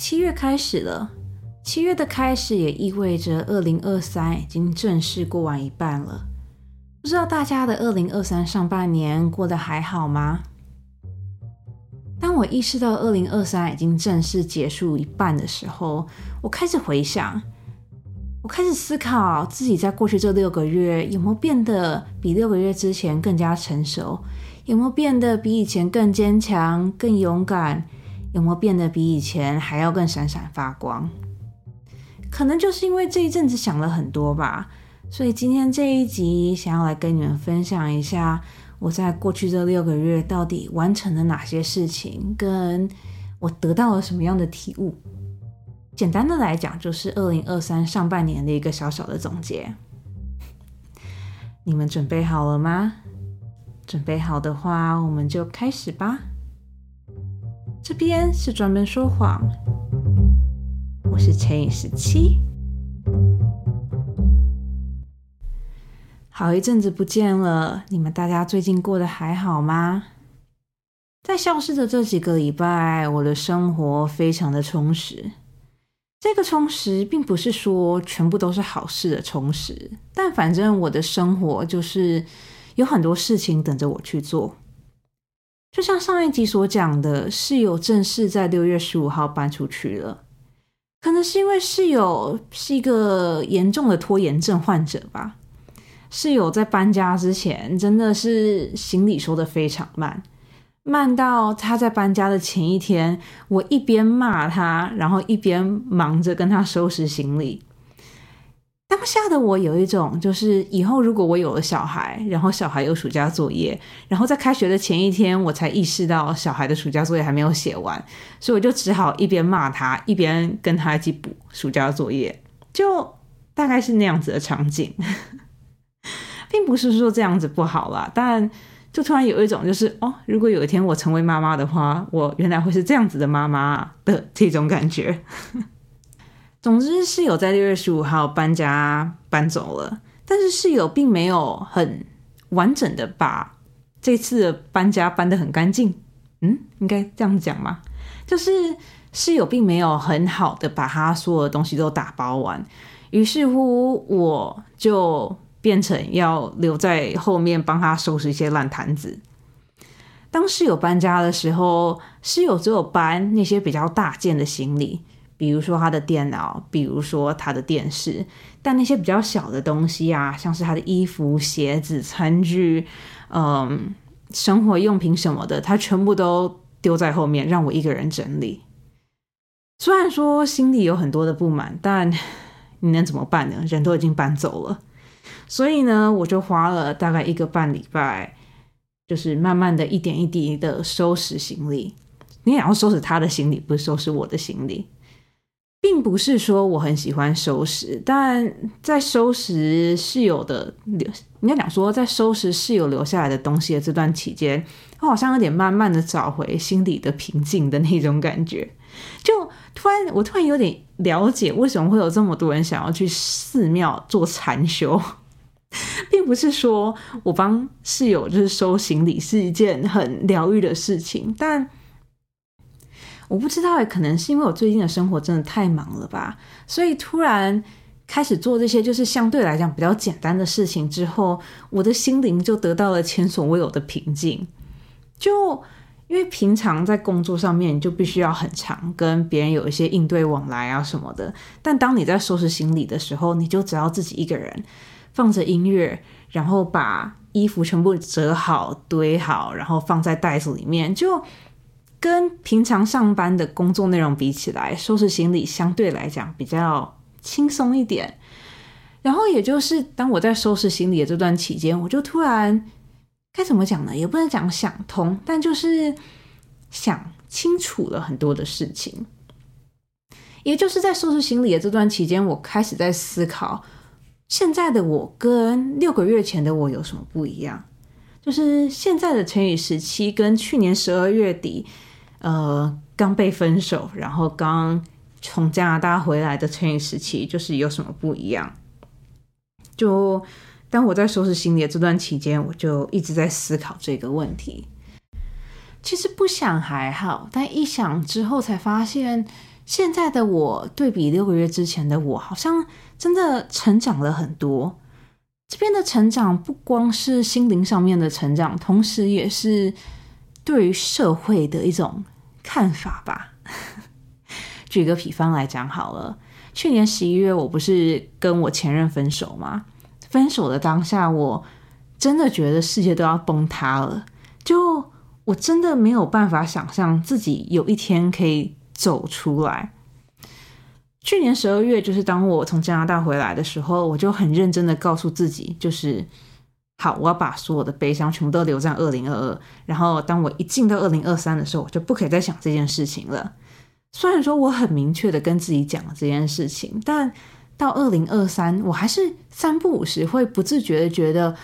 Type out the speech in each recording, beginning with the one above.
七月开始了，七月的开始也意味着二零二三已经正式过完一半了。不知道大家的二零二三上半年过得还好吗？当我意识到二零二三已经正式结束一半的时候，我开始回想，我开始思考自己在过去这六个月有没有变得比六个月之前更加成熟，有没有变得比以前更坚强、更勇敢。有没有变得比以前还要更闪闪发光？可能就是因为这一阵子想了很多吧，所以今天这一集想要来跟你们分享一下我在过去这六个月到底完成了哪些事情，跟我得到了什么样的体悟。简单的来讲，就是二零二三上半年的一个小小的总结。你们准备好了吗？准备好的话，我们就开始吧。这边是专门说谎，我是乘以十七。好一阵子不见了，你们大家最近过得还好吗？在消失的这几个礼拜，我的生活非常的充实。这个充实并不是说全部都是好事的充实，但反正我的生活就是有很多事情等着我去做。就像上一集所讲的，室友正式在六月十五号搬出去了。可能是因为室友是一个严重的拖延症患者吧。室友在搬家之前，真的是行李收的非常慢，慢到他在搬家的前一天，我一边骂他，然后一边忙着跟他收拾行李。当下的我有一种，就是以后如果我有了小孩，然后小孩有暑假作业，然后在开学的前一天，我才意识到小孩的暑假作业还没有写完，所以我就只好一边骂他，一边跟他一起补暑假作业，就大概是那样子的场景，并不是说这样子不好啦，但就突然有一种，就是哦，如果有一天我成为妈妈的话，我原来会是这样子的妈妈的这种感觉。总之，室友在六月十五号搬家搬走了，但是室友并没有很完整的把这次搬家搬得很干净。嗯，应该这样讲吗？就是室友并没有很好的把他所有的东西都打包完，于是乎我就变成要留在后面帮他收拾一些烂摊子。当室友搬家的时候，室友只有搬那些比较大件的行李。比如说他的电脑，比如说他的电视，但那些比较小的东西啊，像是他的衣服、鞋子、餐具，嗯，生活用品什么的，他全部都丢在后面，让我一个人整理。虽然说心里有很多的不满，但你能怎么办呢？人都已经搬走了，所以呢，我就花了大概一个半礼拜，就是慢慢的一点一滴的收拾行李。你也要收拾他的行李，不是收拾我的行李。并不是说我很喜欢收拾，但在收拾室友的留，应该讲说在收拾室友留下来的东西的这段期间，我好像有点慢慢的找回心里的平静的那种感觉。就突然，我突然有点了解为什么会有这么多人想要去寺庙做禅修，并不是说我帮室友就是收行李是一件很疗愈的事情，但。我不知道诶，可能是因为我最近的生活真的太忙了吧，所以突然开始做这些就是相对来讲比较简单的事情之后，我的心灵就得到了前所未有的平静。就因为平常在工作上面就必须要很长跟别人有一些应对往来啊什么的，但当你在收拾行李的时候，你就只要自己一个人放着音乐，然后把衣服全部折好堆好，然后放在袋子里面就。跟平常上班的工作内容比起来，收拾行李相对来讲比较轻松一点。然后，也就是当我在收拾行李的这段期间，我就突然该怎么讲呢？也不能讲想通，但就是想清楚了很多的事情。也就是在收拾行李的这段期间，我开始在思考，现在的我跟六个月前的我有什么不一样？就是现在的成语时期跟去年十二月底。呃，刚被分手，然后刚从加拿大回来的成语时期，就是有什么不一样？就当我在收拾行李的这段期间，我就一直在思考这个问题。其实不想还好，但一想之后才发现，现在的我对比六个月之前的我，好像真的成长了很多。这边的成长不光是心灵上面的成长，同时也是对于社会的一种看法吧。举个比方来讲好了，去年十一月我不是跟我前任分手吗？分手的当下，我真的觉得世界都要崩塌了。就我真的没有办法想象自己有一天可以走出来。去年十二月，就是当我从加拿大回来的时候，我就很认真的告诉自己，就是好，我要把所有的悲伤全部都留在二零二二。然后，当我一进到二零二三的时候，我就不可以再想这件事情了。虽然说我很明确的跟自己讲了这件事情，但到二零二三，我还是三不五时会不自觉的觉得，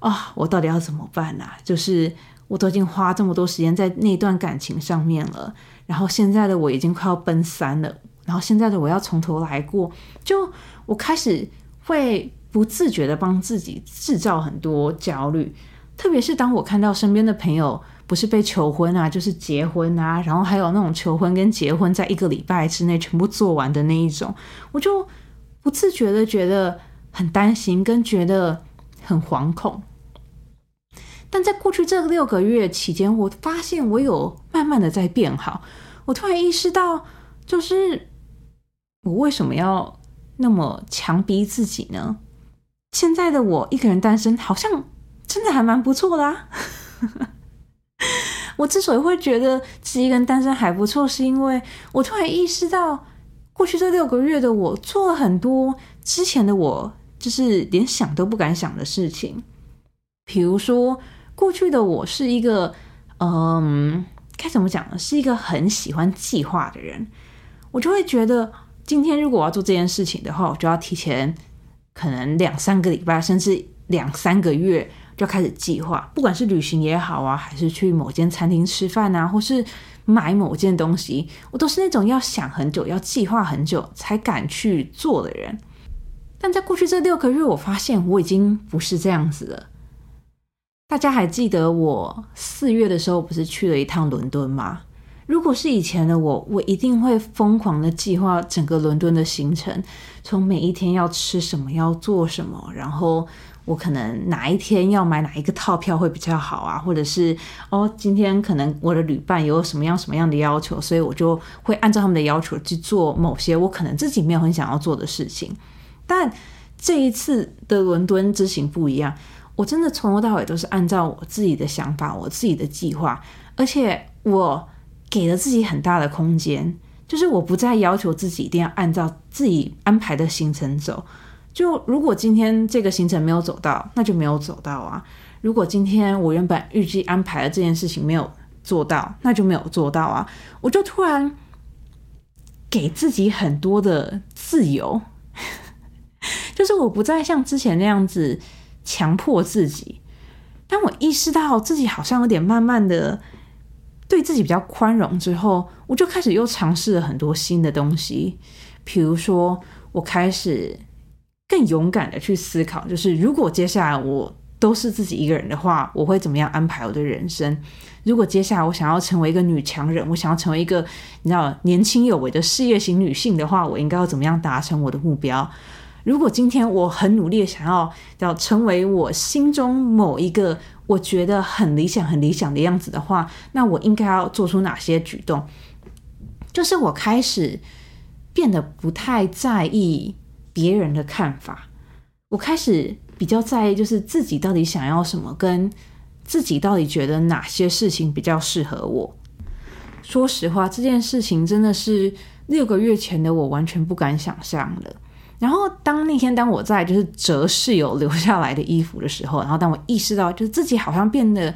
啊，我到底要怎么办呢？就是我都已经花这么多时间在那段感情上面了，然后现在的我已经快要奔三了。然后现在的我要从头来过，就我开始会不自觉的帮自己制造很多焦虑，特别是当我看到身边的朋友不是被求婚啊，就是结婚啊，然后还有那种求婚跟结婚在一个礼拜之内全部做完的那一种，我就不自觉的觉得很担心，跟觉得很惶恐。但在过去这六个月期间，我发现我有慢慢的在变好，我突然意识到，就是。我为什么要那么强逼自己呢？现在的我一个人单身，好像真的还蛮不错的啊。我之所以会觉得自己一个人单身还不错，是因为我突然意识到，过去这六个月的我做了很多之前的我就是连想都不敢想的事情。比如说，过去的我是一个，嗯，该怎么讲呢？是一个很喜欢计划的人，我就会觉得。今天如果我要做这件事情的话，我就要提前可能两三个礼拜，甚至两三个月就开始计划。不管是旅行也好啊，还是去某间餐厅吃饭啊，或是买某件东西，我都是那种要想很久、要计划很久才敢去做的人。但在过去这六个月，我发现我已经不是这样子了。大家还记得我四月的时候不是去了一趟伦敦吗？如果是以前的我，我一定会疯狂的计划整个伦敦的行程，从每一天要吃什么，要做什么，然后我可能哪一天要买哪一个套票会比较好啊，或者是哦，今天可能我的旅伴有什么样什么样的要求，所以我就会按照他们的要求去做某些我可能自己没有很想要做的事情。但这一次的伦敦之行不一样，我真的从头到尾都是按照我自己的想法、我自己的计划，而且我。给了自己很大的空间，就是我不再要求自己一定要按照自己安排的行程走。就如果今天这个行程没有走到，那就没有走到啊。如果今天我原本预计安排的这件事情没有做到，那就没有做到啊。我就突然给自己很多的自由，就是我不再像之前那样子强迫自己。当我意识到自己好像有点慢慢的。对自己比较宽容之后，我就开始又尝试了很多新的东西。比如说，我开始更勇敢的去思考，就是如果接下来我都是自己一个人的话，我会怎么样安排我的人生？如果接下来我想要成为一个女强人，我想要成为一个你知道年轻有为的事业型女性的话，我应该要怎么样达成我的目标？如果今天我很努力的想要要成为我心中某一个。我觉得很理想、很理想的样子的话，那我应该要做出哪些举动？就是我开始变得不太在意别人的看法，我开始比较在意，就是自己到底想要什么，跟自己到底觉得哪些事情比较适合我。说实话，这件事情真的是六个月前的我完全不敢想象的。然后当那天当我在就是折室友留下来的衣服的时候，然后当我意识到就是自己好像变得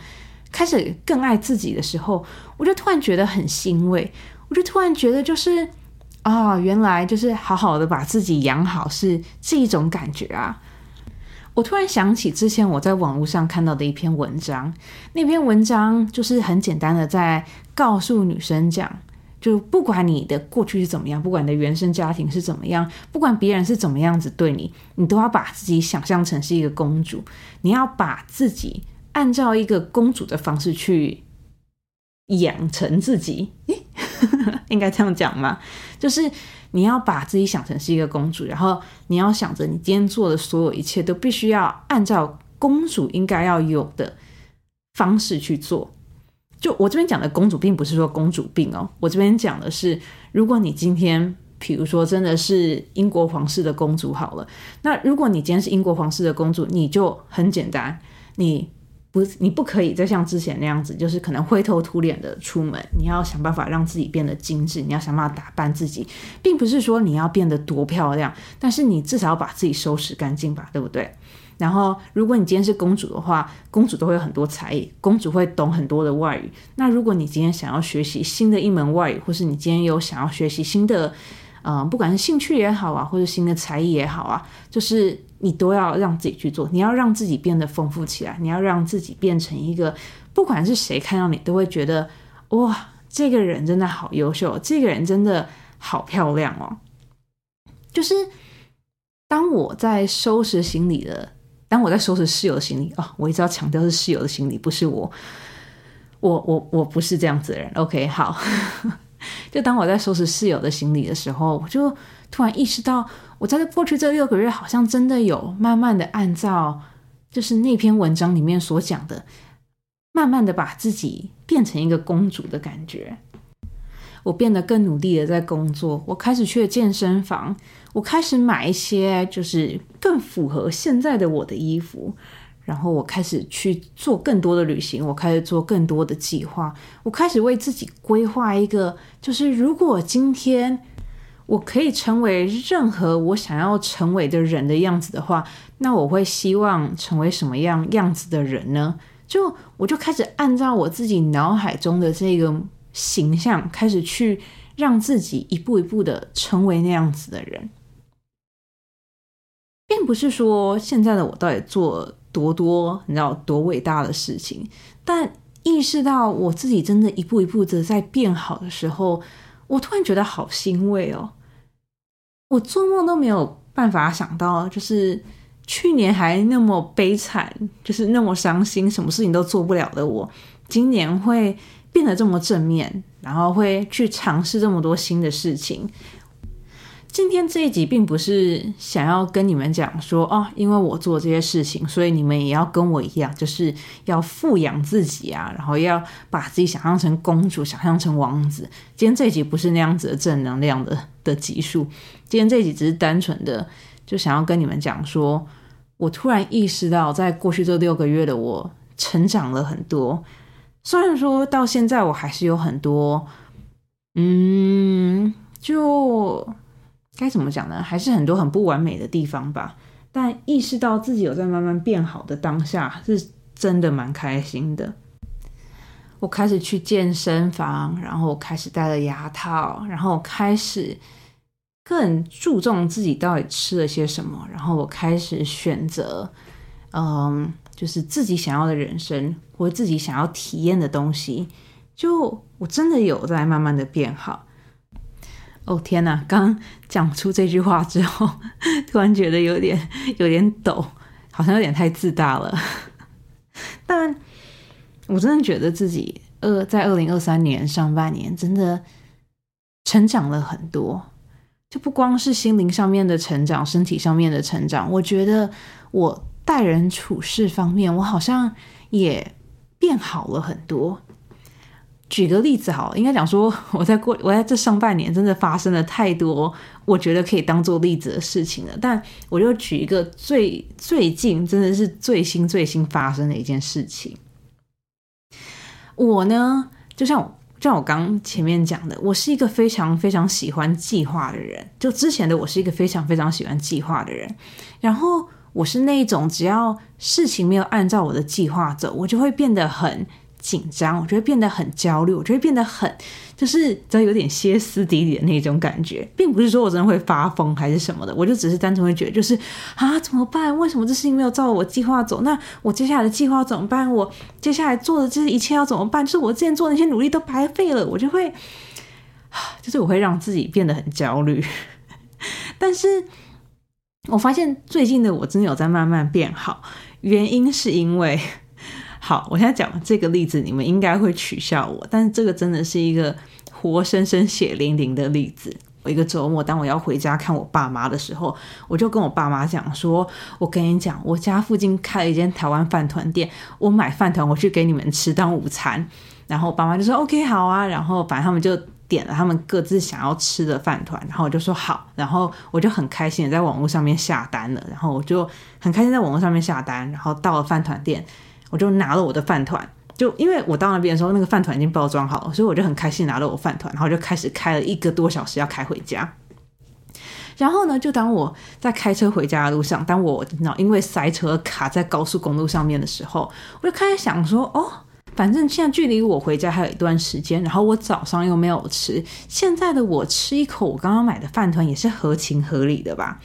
开始更爱自己的时候，我就突然觉得很欣慰。我就突然觉得就是啊，原来就是好好的把自己养好是这一种感觉啊。我突然想起之前我在网络上看到的一篇文章，那篇文章就是很简单的在告诉女生讲。就不管你的过去是怎么样，不管你的原生家庭是怎么样，不管别人是怎么样子对你，你都要把自己想象成是一个公主，你要把自己按照一个公主的方式去养成自己，应该这样讲吗？就是你要把自己想成是一个公主，然后你要想着你今天做的所有一切都必须要按照公主应该要有的方式去做。就我这边讲的公主，并不是说公主病哦，我这边讲的是，如果你今天，比如说真的是英国皇室的公主好了，那如果你今天是英国皇室的公主，你就很简单，你。不，你不可以再像之前那样子，就是可能灰头土脸的出门。你要想办法让自己变得精致，你要想办法打扮自己，并不是说你要变得多漂亮，但是你至少要把自己收拾干净吧，对不对？然后，如果你今天是公主的话，公主都会有很多才艺，公主会懂很多的外语。那如果你今天想要学习新的一门外语，或是你今天有想要学习新的，嗯，不管是兴趣也好啊，或者新的才艺也好啊，就是。你都要让自己去做，你要让自己变得丰富起来，你要让自己变成一个，不管是谁看到你都会觉得，哇，这个人真的好优秀，这个人真的好漂亮哦。就是当我在收拾行李的，当我在收拾室友的行李哦，我一直要强调是室友的行李，不是我，我我我不是这样子的人。OK，好，就当我在收拾室友的行李的时候，我就突然意识到。我在过去这六个月，好像真的有慢慢的按照，就是那篇文章里面所讲的，慢慢的把自己变成一个公主的感觉。我变得更努力的在工作，我开始去健身房，我开始买一些就是更符合现在的我的衣服，然后我开始去做更多的旅行，我开始做更多的计划，我开始为自己规划一个，就是如果今天。我可以成为任何我想要成为的人的样子的话，那我会希望成为什么样样子的人呢？就我就开始按照我自己脑海中的这个形象，开始去让自己一步一步的成为那样子的人，并不是说现在的我到底做多多，你知道多伟大的事情，但意识到我自己真的一步一步的在变好的时候。我突然觉得好欣慰哦！我做梦都没有办法想到，就是去年还那么悲惨，就是那么伤心，什么事情都做不了的我，今年会变得这么正面，然后会去尝试这么多新的事情。今天这一集并不是想要跟你们讲说哦，因为我做这些事情，所以你们也要跟我一样，就是要富养自己啊，然后要把自己想象成公主，想象成王子。今天这一集不是那样子的正能量的的集数，今天这一集只是单纯的就想要跟你们讲说，我突然意识到，在过去这六个月的我成长了很多，虽然说到现在我还是有很多，嗯，就。该怎么讲呢？还是很多很不完美的地方吧。但意识到自己有在慢慢变好的当下，是真的蛮开心的。我开始去健身房，然后开始戴了牙套，然后开始更注重自己到底吃了些什么，然后我开始选择，嗯，就是自己想要的人生我自己想要体验的东西。就我真的有在慢慢的变好。哦天哪！刚讲出这句话之后，突然觉得有点有点抖，好像有点太自大了。但我真的觉得自己二在二零二三年上半年真的成长了很多，就不光是心灵上面的成长，身体上面的成长。我觉得我待人处事方面，我好像也变好了很多。举个例子好，应该讲说我在过 我在这上半年真的发生了太多我觉得可以当做例子的事情了。但我就举一个最最近真的是最新最新发生的一件事情。我呢，就像就像我刚前面讲的，我是一个非常非常喜欢计划的人。就之前的我是一个非常非常喜欢计划的人，然后我是那一种只要事情没有按照我的计划走，我就会变得很。紧张，我觉得变得很焦虑，我觉得变得很，就是只要有点歇斯底里的那种感觉，并不是说我真的会发疯还是什么的，我就只是单纯会觉得，就是啊，怎么办？为什么这事情没有照我计划走？那我接下来的计划怎么办？我接下来做的这一切要怎么办？就是我之前做那些努力都白费了，我就会，就是我会让自己变得很焦虑。但是我发现最近的我真的有在慢慢变好，原因是因为。好，我现在讲这个例子，你们应该会取笑我，但是这个真的是一个活生生血淋淋的例子。我一个周末，当我要回家看我爸妈的时候，我就跟我爸妈讲说：“我跟你讲，我家附近开了一间台湾饭团店，我买饭团我去给你们吃当午餐。”然后爸妈就说：“OK，好啊。”然后反正他们就点了他们各自想要吃的饭团，然后我就说好，然后我就很开心在网络上面下单了，然后我就很开心在网络上面下单，然后到了饭团店，我就拿了我的饭团。就因为我到那边的时候，那个饭团已经包装好了，所以我就很开心拿了我饭团，然后就开始开了一个多小时要开回家。然后呢，就当我在开车回家的路上，当我因为塞车卡在高速公路上面的时候，我就开始想说，哦，反正现在距离我回家还有一段时间，然后我早上又没有吃，现在的我吃一口我刚刚买的饭团也是合情合理的吧。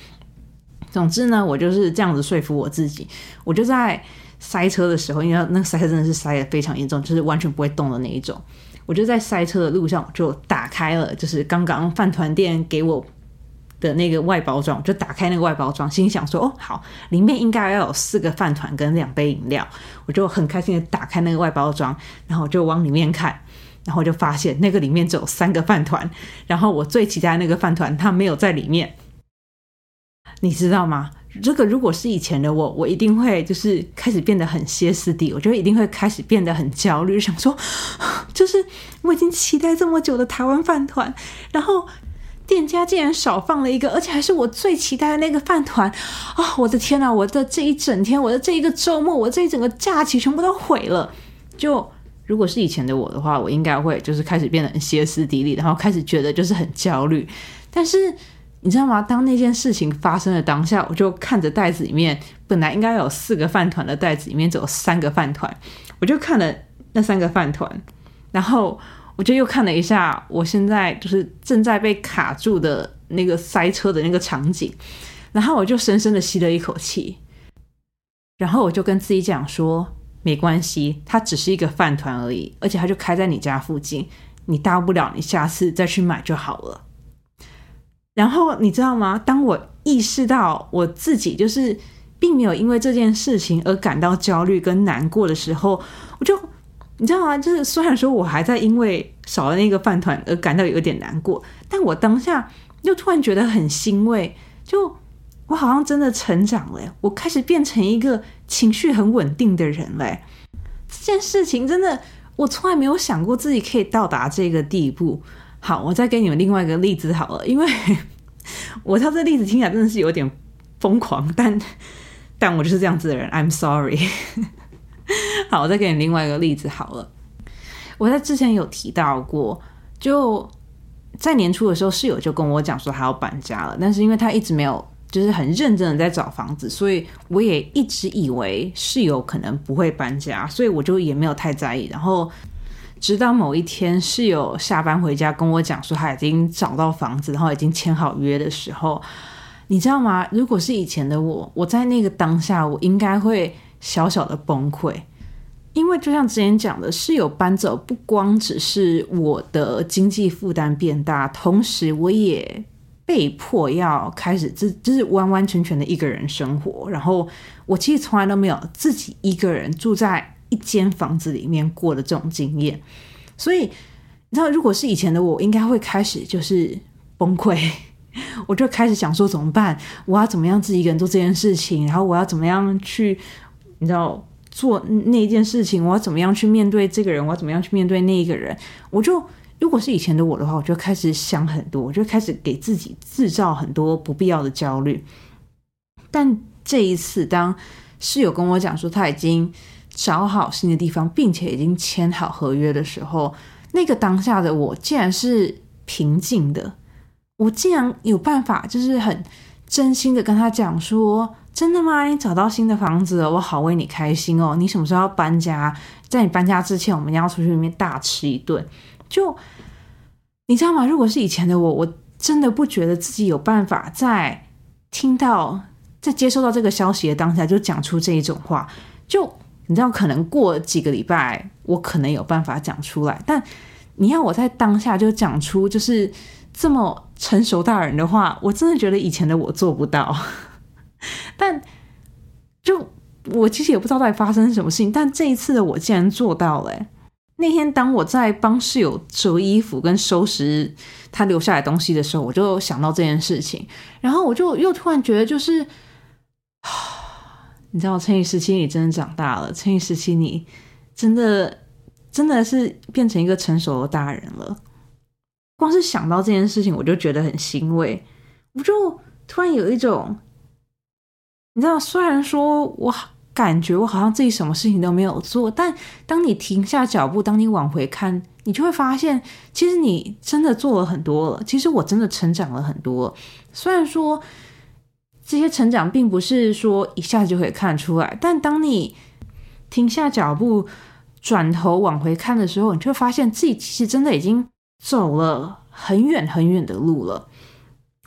总之呢，我就是这样子说服我自己，我就在。塞车的时候，因为那个塞车真的是塞的非常严重，就是完全不会动的那一种。我就在塞车的路上，就打开了，就是刚刚饭团店给我的那个外包装，就打开那个外包装，心想说：“哦，好，里面应该要有四个饭团跟两杯饮料。”我就很开心的打开那个外包装，然后就往里面看，然后就发现那个里面只有三个饭团，然后我最期待那个饭团它没有在里面，你知道吗？这个如果是以前的我，我一定会就是开始变得很歇斯底，我觉得一定会开始变得很焦虑，想说，就是我已经期待这么久的台湾饭团，然后店家竟然少放了一个，而且还是我最期待的那个饭团啊！我的天哪，我的这一整天，我的这一个周末，我这一整个假期全部都毁了。就如果是以前的我的话，我应该会就是开始变得很歇斯底里，然后开始觉得就是很焦虑，但是。你知道吗？当那件事情发生的当下，我就看着袋子里面本来应该有四个饭团的袋子里面只有三个饭团，我就看了那三个饭团，然后我就又看了一下我现在就是正在被卡住的那个塞车的那个场景，然后我就深深的吸了一口气，然后我就跟自己讲说：没关系，它只是一个饭团而已，而且它就开在你家附近，你大不了你下次再去买就好了。然后你知道吗？当我意识到我自己就是并没有因为这件事情而感到焦虑跟难过的时候，我就你知道吗？就是虽然说我还在因为少了那个饭团而感到有点难过，但我当下又突然觉得很欣慰，就我好像真的成长了，我开始变成一个情绪很稳定的人嘞。这件事情真的，我从来没有想过自己可以到达这个地步。好，我再给你们另外一个例子好了，因为 我知道这例子听起来真的是有点疯狂，但但我就是这样子的人，I'm sorry。好，我再给你另外一个例子好了。我在之前有提到过，就在年初的时候，室友就跟我讲说他要搬家了，但是因为他一直没有就是很认真的在找房子，所以我也一直以为室友可能不会搬家，所以我就也没有太在意，然后。直到某一天，室友下班回家跟我讲说他已经找到房子，然后已经签好约的时候，你知道吗？如果是以前的我，我在那个当下，我应该会小小的崩溃，因为就像之前讲的，室友搬走不光只是我的经济负担变大，同时我也被迫要开始自就是完完全全的一个人生活，然后我其实从来都没有自己一个人住在。一间房子里面过的这种经验，所以你知道，如果是以前的我，应该会开始就是崩溃，我就开始想说怎么办？我要怎么样自己一个人做这件事情？然后我要怎么样去，你知道做那一件事情？我要怎么样去面对这个人？我要怎么样去面对那一个人？我就如果是以前的我的话，我就开始想很多，我就开始给自己制造很多不必要的焦虑。但这一次，当室友跟我讲说他已经。找好新的地方，并且已经签好合约的时候，那个当下的我竟然是平静的。我竟然有办法，就是很真心的跟他讲说：“真的吗？你找到新的房子，我好为你开心哦！你什么时候要搬家？在你搬家之前，我们要出去里面大吃一顿。”就你知道吗？如果是以前的我，我真的不觉得自己有办法在听到、在接收到这个消息的当下就讲出这一种话。就你知道，可能过几个礼拜，我可能有办法讲出来。但你要我在当下就讲出就是这么成熟大人的话，我真的觉得以前的我做不到。但就我其实也不知道到底发生什么事情，但这一次的我竟然做到了。那天当我在帮室友折衣服跟收拾他留下来东西的时候，我就想到这件事情，然后我就又突然觉得，就是 你知道，成语时期你真的长大了，成语时期你真的真的是变成一个成熟的大人了。光是想到这件事情，我就觉得很欣慰，我就突然有一种，你知道，虽然说我。感觉我好像自己什么事情都没有做，但当你停下脚步，当你往回看，你就会发现，其实你真的做了很多了。其实我真的成长了很多。虽然说这些成长并不是说一下子就可以看出来，但当你停下脚步，转头往回看的时候，你就会发现自己其实真的已经走了很远很远的路了。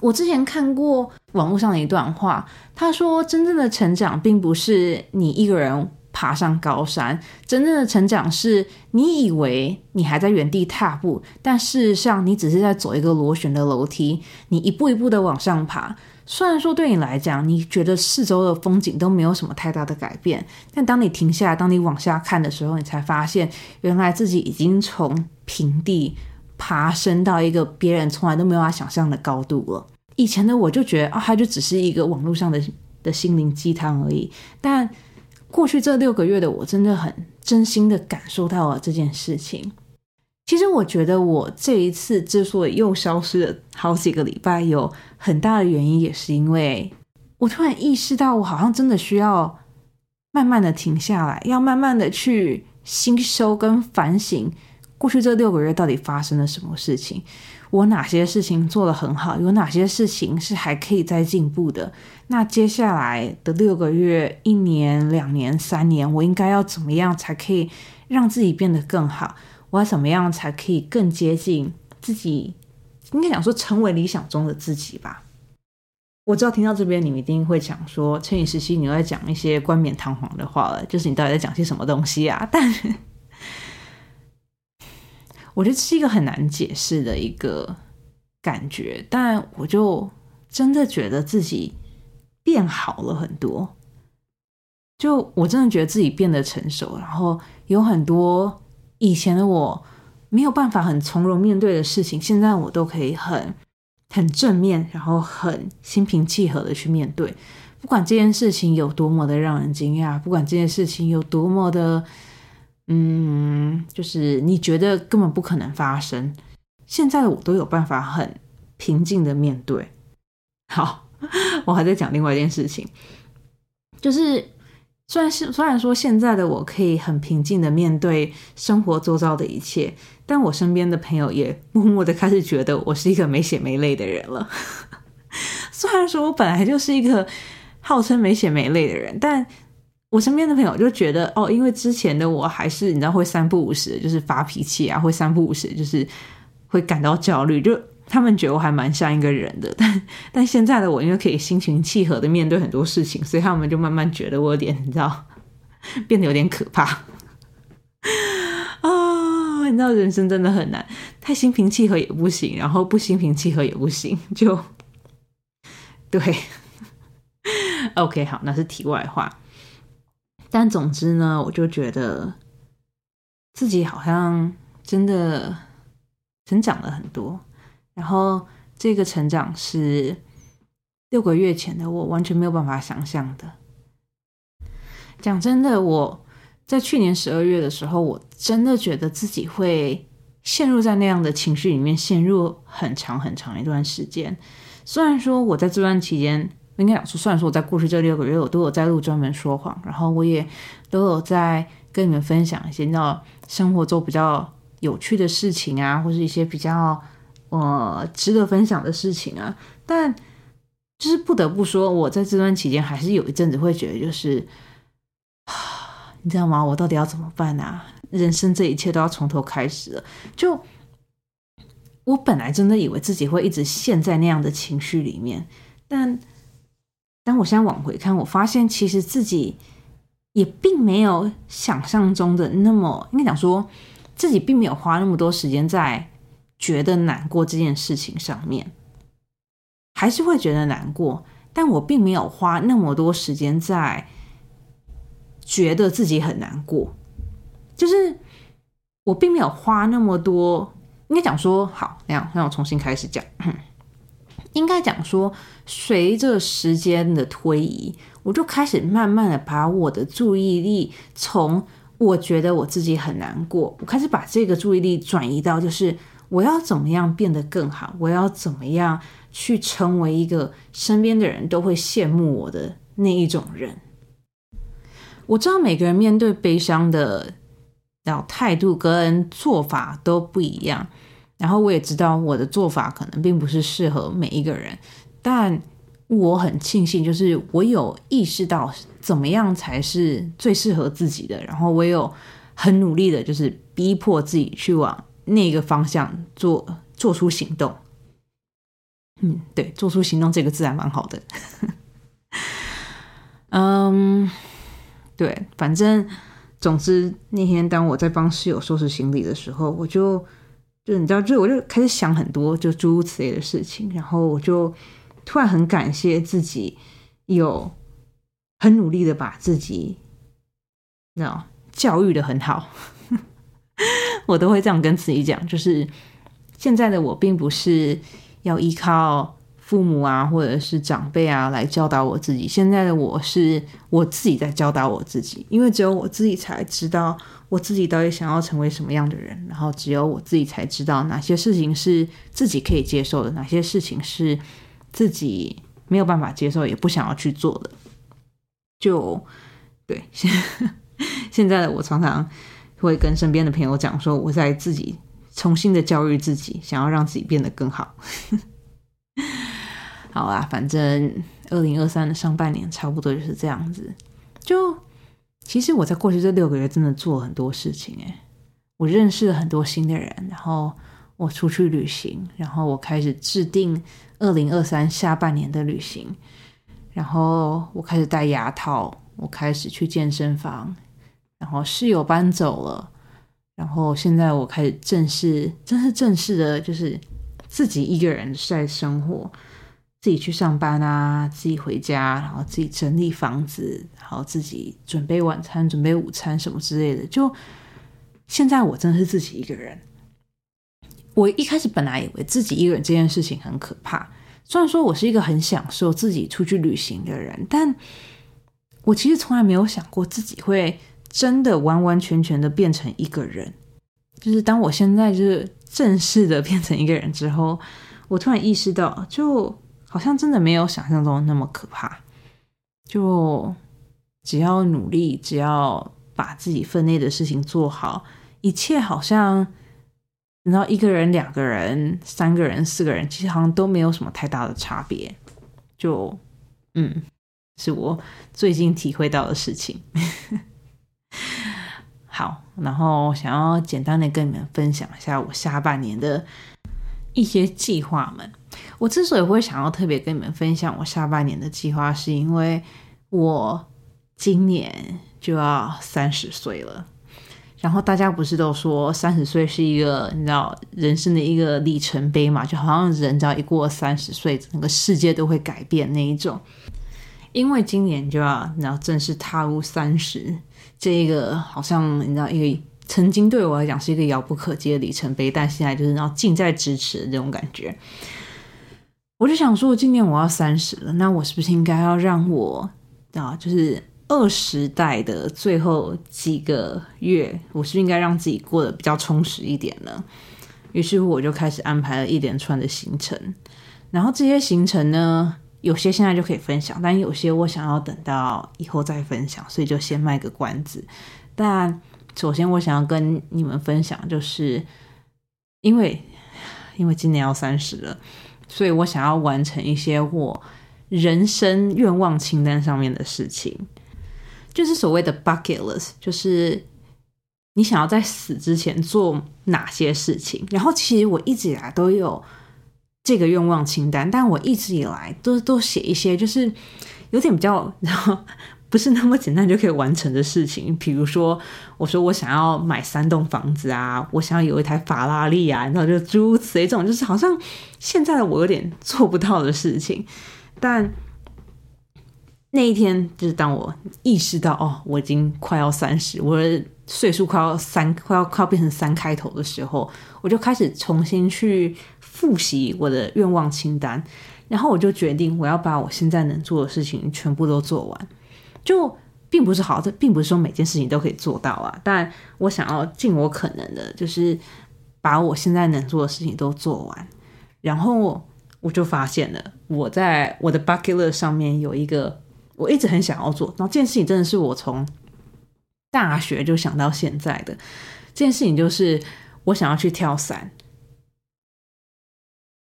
我之前看过网络上的一段话，他说：“真正的成长并不是你一个人爬上高山，真正的成长是你以为你还在原地踏步，但事实上你只是在走一个螺旋的楼梯，你一步一步的往上爬。虽然说对你来讲，你觉得四周的风景都没有什么太大的改变，但当你停下来，当你往下看的时候，你才发现，原来自己已经从平地爬升到一个别人从来都没有法想象的高度了。”以前的我就觉得啊，它就只是一个网络上的的心灵鸡汤而已。但过去这六个月的我，真的很真心的感受到了这件事情。其实我觉得我这一次之所以又消失了好几个礼拜，有很大的原因，也是因为我突然意识到，我好像真的需要慢慢的停下来，要慢慢的去吸收跟反省过去这六个月到底发生了什么事情。我哪些事情做得很好？有哪些事情是还可以再进步的？那接下来的六个月、一年、两年、三年，我应该要怎么样才可以让自己变得更好？我要怎么样才可以更接近自己？应该讲说成为理想中的自己吧。我知道听到这边，你们一定会讲说，趁你时期你又在讲一些冠冕堂皇的话了，就是你到底在讲些什么东西啊？但我觉得是一个很难解释的一个感觉，但我就真的觉得自己变好了很多。就我真的觉得自己变得成熟，然后有很多以前的我没有办法很从容面对的事情，现在我都可以很很正面，然后很心平气和的去面对。不管这件事情有多么的让人惊讶，不管这件事情有多么的。嗯，就是你觉得根本不可能发生，现在的我都有办法很平静的面对。好，我还在讲另外一件事情，就是虽然虽然说现在的我可以很平静的面对生活周遭的一切，但我身边的朋友也默默的开始觉得我是一个没血没泪的人了。虽然说我本来就是一个号称没血没泪的人，但。我身边的朋友就觉得哦，因为之前的我还是你知道会三不五时就是发脾气啊，会三不五时就是会感到焦虑，就他们觉得我还蛮像一个人的。但但现在的我因为可以心平气和的面对很多事情，所以他们就慢慢觉得我有点你知道变得有点可怕 啊！你知道人生真的很难，太心平气和也不行，然后不心平气和也不行，就 对。OK，好，那是题外话。但总之呢，我就觉得自己好像真的成长了很多，然后这个成长是六个月前的我完全没有办法想象的。讲真的，我在去年十二月的时候，我真的觉得自己会陷入在那样的情绪里面，陷入很长很长一段时间。虽然说我在这段期间。应该讲说，虽然说我在过去这六个月，我都有在录专门说谎，然后我也都有在跟你们分享一些你知道生活中比较有趣的事情啊，或是一些比较呃值得分享的事情啊。但就是不得不说，我在这段期间还是有一阵子会觉得，就是 你知道吗？我到底要怎么办啊？人生这一切都要从头开始了。就我本来真的以为自己会一直陷在那样的情绪里面，但。但我现在往回看，我发现其实自己也并没有想象中的那么，应该讲说自己并没有花那么多时间在觉得难过这件事情上面，还是会觉得难过，但我并没有花那么多时间在觉得自己很难过，就是我并没有花那么多，应该讲说好，那样让我重新开始讲。应该讲说，随着时间的推移，我就开始慢慢的把我的注意力从我觉得我自己很难过，我开始把这个注意力转移到就是我要怎么样变得更好，我要怎么样去成为一个身边的人都会羡慕我的那一种人。我知道每个人面对悲伤的，然后态度跟做法都不一样。然后我也知道我的做法可能并不是适合每一个人，但我很庆幸，就是我有意识到怎么样才是最适合自己的。然后我有很努力的，就是逼迫自己去往那个方向做做出行动。嗯，对，做出行动这个字还蛮好的。嗯，对，反正总之那天当我在帮室友收拾行李的时候，我就。就你知道，就我就开始想很多就诸如此类的事情，然后我就突然很感谢自己有很努力的把自己，知道教育的很好，我都会这样跟自己讲，就是现在的我并不是要依靠。父母啊，或者是长辈啊，来教导我自己。现在的我是我自己在教导我自己，因为只有我自己才知道我自己到底想要成为什么样的人。然后只有我自己才知道哪些事情是自己可以接受的，哪些事情是自己没有办法接受，也不想要去做的。就对，现现在的我常常会跟身边的朋友讲说，我在自己重新的教育自己，想要让自己变得更好。好啦，反正二零二三的上半年差不多就是这样子。就其实我在过去这六个月真的做了很多事情诶，我认识了很多新的人，然后我出去旅行，然后我开始制定二零二三下半年的旅行，然后我开始戴牙套，我开始去健身房，然后室友搬走了，然后现在我开始正式，真是正式的，就是自己一个人在生活。自己去上班啊，自己回家，然后自己整理房子，然后自己准备晚餐、准备午餐什么之类的。就现在，我真的是自己一个人。我一开始本来以为自己一个人这件事情很可怕，虽然说我是一个很享受自己出去旅行的人，但我其实从来没有想过自己会真的完完全全的变成一个人。就是当我现在就是正式的变成一个人之后，我突然意识到，就。好像真的没有想象中那么可怕，就只要努力，只要把自己分内的事情做好，一切好像，然后一个人、两个人、三个人、四个人，其实好像都没有什么太大的差别。就嗯，是我最近体会到的事情。好，然后想要简单的跟你们分享一下我下半年的一些计划们。我之所以会想要特别跟你们分享我下半年的计划，是因为我今年就要三十岁了。然后大家不是都说三十岁是一个你知道人生的一个里程碑嘛？就好像人只要一过三十岁，整个世界都会改变那一种。因为今年就要你知道正式踏入三十，这一个好像你知道一个曾经对我来讲是一个遥不可及的里程碑，但现在就是然后近在咫尺的这种感觉。我就想说，今年我要三十了，那我是不是应该要让我啊，就是二十代的最后几个月，我是应该让自己过得比较充实一点呢？于是乎，我就开始安排了一连串的行程。然后这些行程呢，有些现在就可以分享，但有些我想要等到以后再分享，所以就先卖个关子。但首先，我想要跟你们分享，就是因为因为今年要三十了。所以我想要完成一些我人生愿望清单上面的事情，就是所谓的 bucket list，就是你想要在死之前做哪些事情。然后其实我一直以来都有这个愿望清单，但我一直以来都都写一些，就是有点比较然后。不是那么简单就可以完成的事情。比如说，我说我想要买三栋房子啊，我想要有一台法拉利啊，然后就诸如此类，这种就是好像现在的我有点做不到的事情。但那一天，就是当我意识到哦，我已经快要三十，我的岁数快要三快要快要变成三开头的时候，我就开始重新去复习我的愿望清单，然后我就决定我要把我现在能做的事情全部都做完。就并不是好，这并不是说每件事情都可以做到啊，但我想要尽我可能的，就是把我现在能做的事情都做完。然后我就发现了，我在我的 bucket list 上面有一个我一直很想要做，然后这件事情真的是我从大学就想到现在的这件事情，就是我想要去跳伞。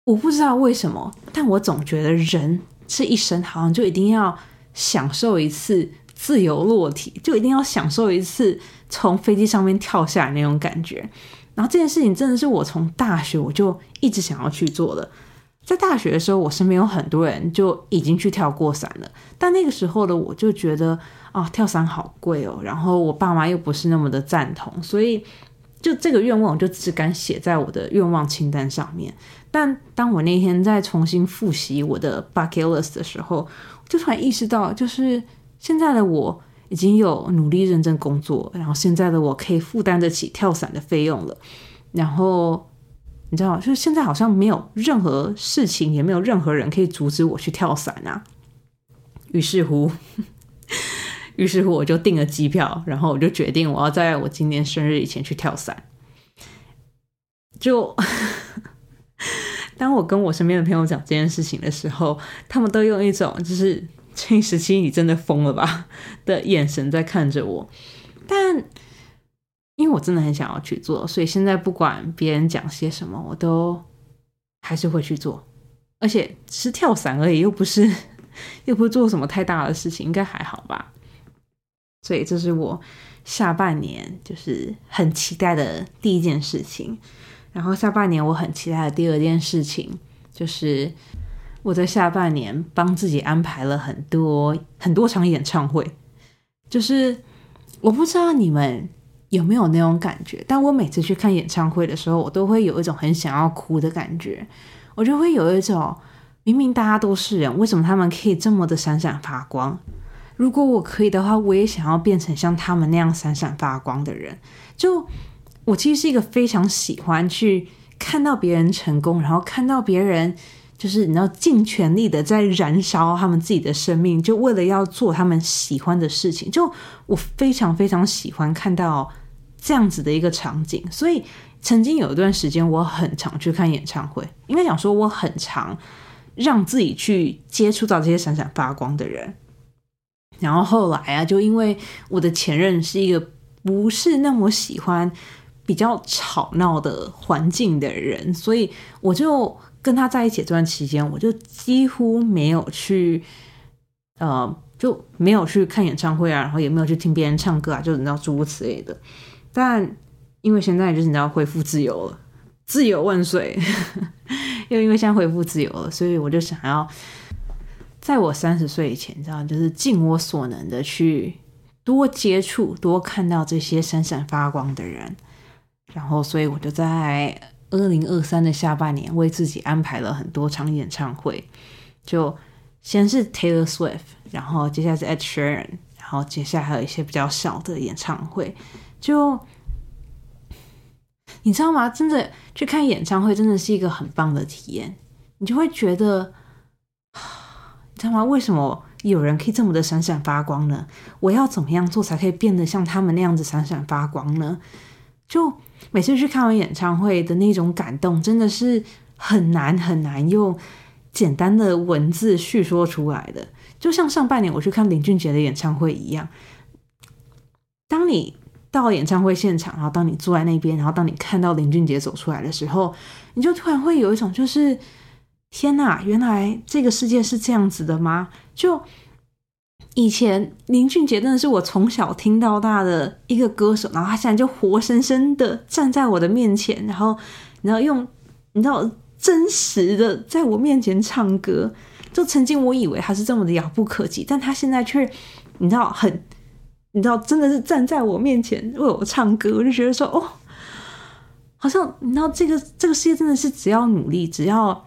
我不知道为什么，但我总觉得人这一生好像就一定要享受一次自由落体，就一定要享受一次从飞机上面跳下来那种感觉。然后这件事情真的是我从大学我就一直想要去做的。在大学的时候，我身边有很多人就已经去跳过伞了，但那个时候的我就觉得啊，跳伞好贵哦，然后我爸妈又不是那么的赞同，所以就这个愿望我就只敢写在我的愿望清单上面。但当我那天在重新复习我的 bucket list 的时候，就突然意识到，就是现在的我已经有努力认真工作，然后现在的我可以负担得起跳伞的费用了，然后。你知道，就是现在好像没有任何事情，也没有任何人可以阻止我去跳伞啊。于是乎，于是乎，我就订了机票，然后我就决定我要在我今年生日以前去跳伞。就当我跟我身边的朋友讲这件事情的时候，他们都用一种就是“这时期你真的疯了吧” 的眼神在看着我，但。因为我真的很想要去做，所以现在不管别人讲些什么，我都还是会去做。而且是跳伞而已，又不是 又不是做什么太大的事情，应该还好吧。所以这是我下半年就是很期待的第一件事情。然后下半年我很期待的第二件事情，就是我在下半年帮自己安排了很多很多场演唱会。就是我不知道你们。有没有那种感觉？但我每次去看演唱会的时候，我都会有一种很想要哭的感觉。我就会有一种，明明大家都是人，为什么他们可以这么的闪闪发光？如果我可以的话，我也想要变成像他们那样闪闪发光的人。就我其实是一个非常喜欢去看到别人成功，然后看到别人就是你要尽全力的在燃烧他们自己的生命，就为了要做他们喜欢的事情。就我非常非常喜欢看到。这样子的一个场景，所以曾经有一段时间，我很常去看演唱会。应该讲说，我很常让自己去接触到这些闪闪发光的人。然后后来啊，就因为我的前任是一个不是那么喜欢比较吵闹的环境的人，所以我就跟他在一起这段期间，我就几乎没有去，呃，就没有去看演唱会啊，然后也没有去听别人唱歌啊，就你知道诸如此类的。但因为现在就是你知道恢复自由了，自由万岁！又因为现在恢复自由了，所以我就想要在我三十岁以前，知道就是尽我所能的去多接触、多看到这些闪闪发光的人。然后，所以我就在二零二三的下半年为自己安排了很多场演唱会。就先是 Taylor Swift，然后接下来是 Ed Sheeran，然后接下来还有一些比较小的演唱会。就你知道吗？真的去看演唱会，真的是一个很棒的体验。你就会觉得，你知道吗？为什么有人可以这么的闪闪发光呢？我要怎么样做才可以变得像他们那样子闪闪发光呢？就每次去看完演唱会的那种感动，真的是很难很难用简单的文字叙说出来的。就像上半年我去看林俊杰的演唱会一样，当你。到演唱会现场，然后当你坐在那边，然后当你看到林俊杰走出来的时候，你就突然会有一种就是天哪，原来这个世界是这样子的吗？就以前林俊杰真的是我从小听到大的一个歌手，然后他现在就活生生的站在我的面前，然后然后用你知道真实的在我面前唱歌，就曾经我以为他是这么的遥不可及，但他现在却你知道很。你知道，真的是站在我面前为我唱歌，我就觉得说，哦，好像你知道，这个这个世界真的是只要努力，只要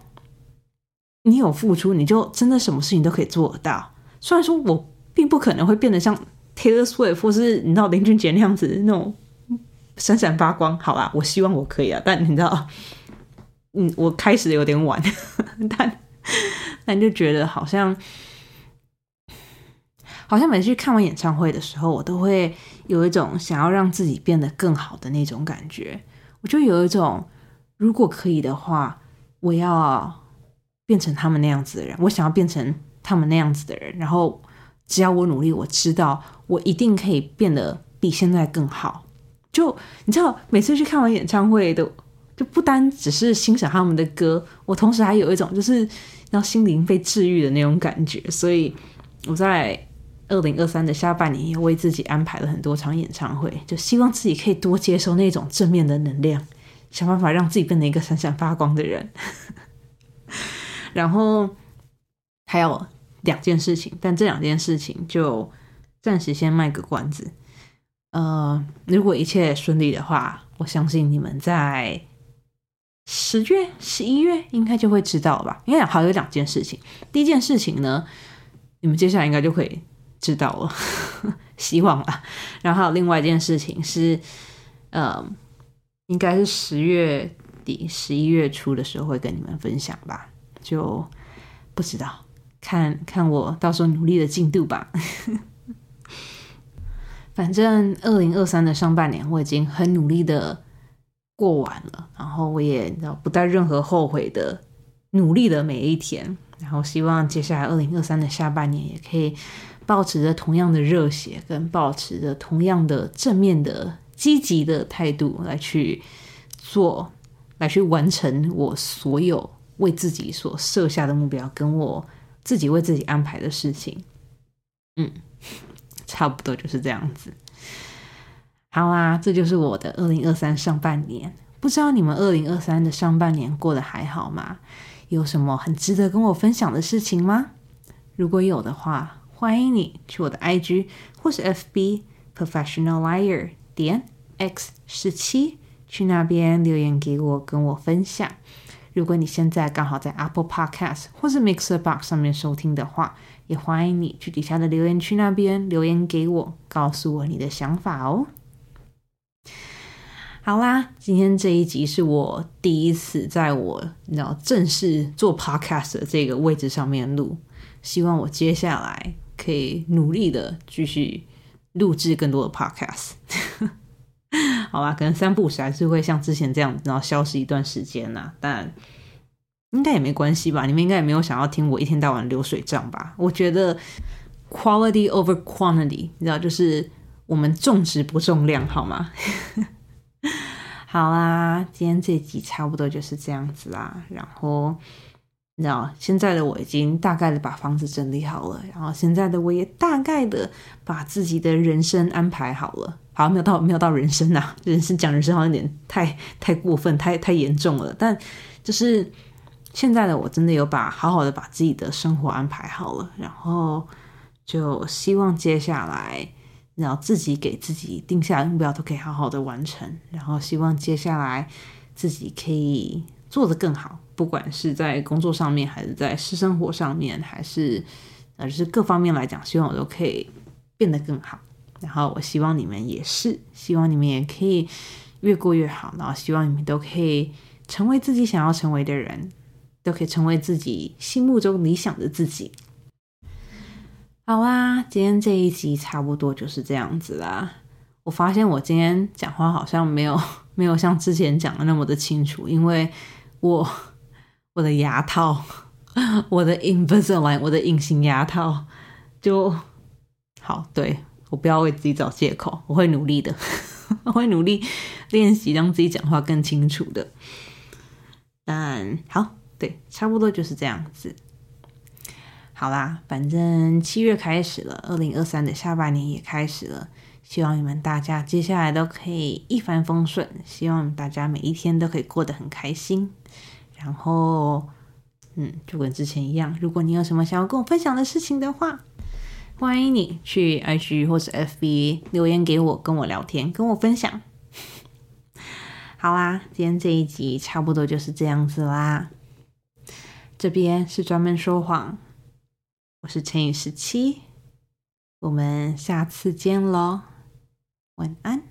你有付出，你就真的什么事情都可以做得到。虽然说我并不可能会变得像 Taylor Swift 或是你知道林俊杰那样子那种闪闪发光。好啦，我希望我可以啊，但你知道，嗯，我开始有点晚，但但就觉得好像。好像每次看完演唱会的时候，我都会有一种想要让自己变得更好的那种感觉。我就有一种，如果可以的话，我要变成他们那样子的人。我想要变成他们那样子的人，然后只要我努力，我知道我一定可以变得比现在更好。就你知道，每次去看完演唱会的，就不单只是欣赏他们的歌，我同时还有一种就是让心灵被治愈的那种感觉。所以我在。二零二三的下半年也为自己安排了很多场演唱会，就希望自己可以多接收那种正面的能量，想办法让自己变成一个闪闪发光的人。然后还有两件事情，但这两件事情就暂时先卖个关子。呃，如果一切顺利的话，我相信你们在十月、十一月应该就会知道吧。因为好有两件事情，第一件事情呢，你们接下来应该就可以。知道了，希望吧。然后还有另外一件事情是，呃，应该是十月底、十一月初的时候会跟你们分享吧，就不知道，看看我到时候努力的进度吧。反正二零二三的上半年我已经很努力的过完了，然后我也知道不带任何后悔的努力的每一天。然后希望接下来二零二三的下半年也可以。保持着同样的热血，跟保持着同样的正面的、积极的态度来去做，来去完成我所有为自己所设下的目标，跟我自己为自己安排的事情。嗯，差不多就是这样子。好啊，这就是我的二零二三上半年。不知道你们二零二三的上半年过得还好吗？有什么很值得跟我分享的事情吗？如果有的话。欢迎你去我的 IG 或是 FB Professional Liar 点 X 十七，去那边留言给我，跟我分享。如果你现在刚好在 Apple Podcast 或是 Mixer Box 上面收听的话，也欢迎你去底下的留言区那边留言给我，告诉我你的想法哦。好啦，今天这一集是我第一次在我你知道正式做 Podcast 的这个位置上面录，希望我接下来。可以努力的继续录制更多的 podcast，好吧？可能三部时还是会像之前这样，然后消失一段时间呐。但应该也没关系吧？你们应该也没有想要听我一天到晚流水账吧？我觉得 quality over quantity，你知道，就是我们重质不重量，好吗？好啦，今天这集差不多就是这样子啦。然后。你知道，现在的我已经大概的把房子整理好了，然后现在的我也大概的把自己的人生安排好了。好，没有到没有到人生啊，人生讲人生好像有点太太过分，太太严重了。但就是现在的我真的有把好好的把自己的生活安排好了，然后就希望接下来，然后自己给自己定下的目标都可以好好的完成，然后希望接下来自己可以做得更好。不管是在工作上面，还是在私生活上面，还是呃，就是各方面来讲，希望我都可以变得更好。然后我希望你们也是，希望你们也可以越过越好。然后希望你们都可以成为自己想要成为的人，都可以成为自己心目中理想的自己。好啦，今天这一集差不多就是这样子啦。我发现我今天讲话好像没有 没有像之前讲的那么的清楚，因为我。我的牙套，我的 Invisalign，我的隐形牙套就好。对我不要为自己找借口，我会努力的，我会努力练习让自己讲话更清楚的。但好，对，差不多就是这样子。好啦，反正七月开始了，二零二三的下半年也开始了。希望你们大家接下来都可以一帆风顺，希望大家每一天都可以过得很开心。然后，嗯，就跟之前一样，如果你有什么想要跟我分享的事情的话，欢迎你去 IG 或是 FB 留言给我，跟我聊天，跟我分享。好啦，今天这一集差不多就是这样子啦。这边是专门说谎，我是乘以十七，我们下次见喽，晚安。